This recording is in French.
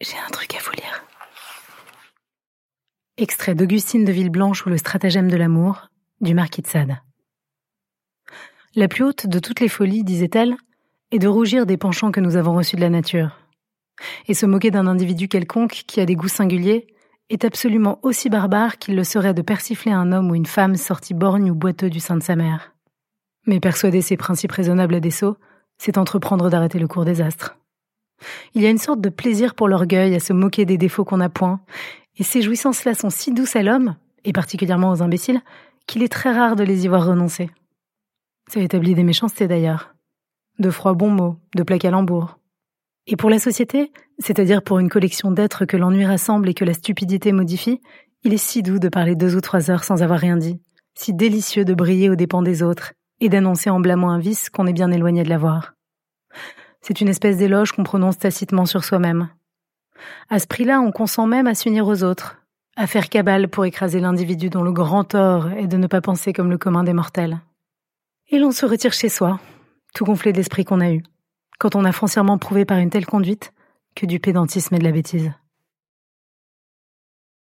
J'ai un truc à vous lire. Extrait d'Augustine de Villeblanche ou le stratagème de l'amour, du marquis de Sade. La plus haute de toutes les folies, disait-elle, est de rougir des penchants que nous avons reçus de la nature. Et se moquer d'un individu quelconque qui a des goûts singuliers est absolument aussi barbare qu'il le serait de persifler un homme ou une femme sorti borgne ou boiteux du sein de sa mère. Mais persuader ses principes raisonnables à des sots, c'est entreprendre d'arrêter le cours des astres. Il y a une sorte de plaisir pour l'orgueil à se moquer des défauts qu'on a point, et ces jouissances-là sont si douces à l'homme, et particulièrement aux imbéciles, qu'il est très rare de les y voir renoncer. Ça établit des méchancetés d'ailleurs. De froids bons mots, de plats calembours. Et pour la société, c'est-à-dire pour une collection d'êtres que l'ennui rassemble et que la stupidité modifie, il est si doux de parler deux ou trois heures sans avoir rien dit, si délicieux de briller aux dépens des autres, et d'annoncer en blâmant un vice qu'on est bien éloigné de l'avoir. C'est une espèce d'éloge qu'on prononce tacitement sur soi-même. À ce prix-là, on consent même à s'unir aux autres, à faire cabale pour écraser l'individu dont le grand tort est de ne pas penser comme le commun des mortels. Et l'on se retire chez soi, tout gonflé de l'esprit qu'on a eu, quand on a foncièrement prouvé par une telle conduite que du pédantisme et de la bêtise.